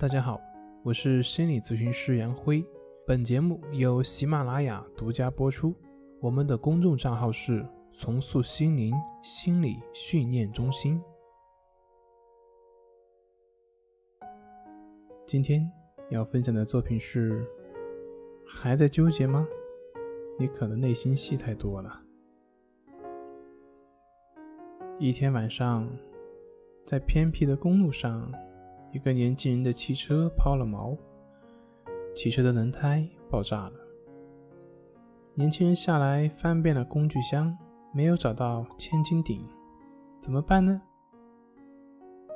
大家好，我是心理咨询师杨辉。本节目由喜马拉雅独家播出。我们的公众账号是“重塑心灵心理训练中心”。今天要分享的作品是：还在纠结吗？你可能内心戏太多了。一天晚上，在偏僻的公路上。一个年轻人的汽车抛了锚，汽车的轮胎爆炸了。年轻人下来翻遍了工具箱，没有找到千斤顶，怎么办呢？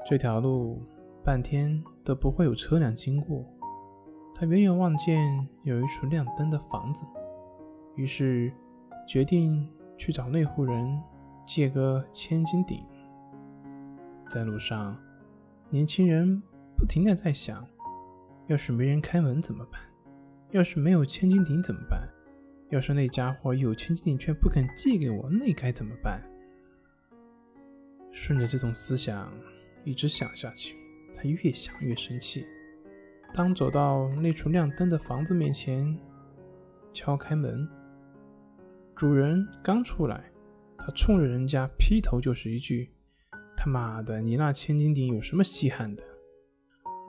这条路半天都不会有车辆经过。他远远望见有一处亮灯的房子，于是决定去找那户人借个千斤顶。在路上。年轻人不停的在想：要是没人开门怎么办？要是没有千斤顶怎么办？要是那家伙有千斤顶却不肯借给我，那该怎么办？顺着这种思想一直想下去，他越想越生气。当走到那处亮灯的房子面前，敲开门，主人刚出来，他冲着人家劈头就是一句。他妈的，你那千斤顶有什么稀罕的？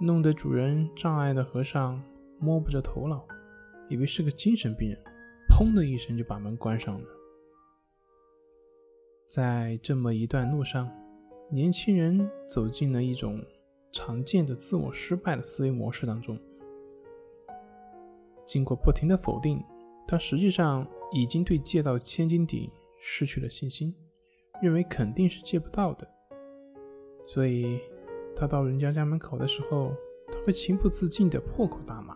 弄得主人障碍的和尚摸不着头脑，以为是个精神病人，砰的一声就把门关上了。在这么一段路上，年轻人走进了一种常见的自我失败的思维模式当中。经过不停的否定，他实际上已经对借到千斤顶失去了信心，认为肯定是借不到的。所以，他到人家家门口的时候，他会情不自禁的破口大骂。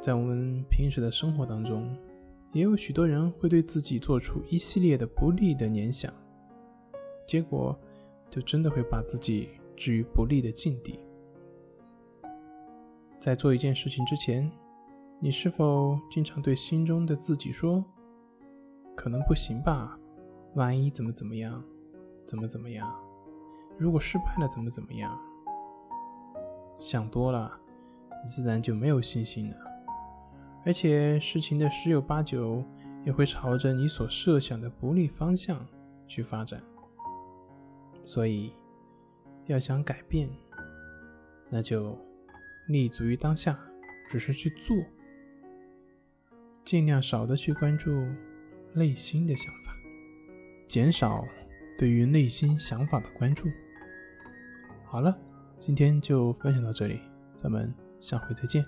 在我们平时的生活当中，也有许多人会对自己做出一系列的不利的联想，结果就真的会把自己置于不利的境地。在做一件事情之前，你是否经常对心中的自己说：“可能不行吧？万一怎么怎么样？怎么怎么样？”如果失败了，怎么怎么样？想多了，你自然就没有信心了。而且事情的十有八九也会朝着你所设想的不利方向去发展。所以，要想改变，那就立足于当下，只是去做，尽量少的去关注内心的想法，减少对于内心想法的关注。好了，今天就分享到这里，咱们下回再见。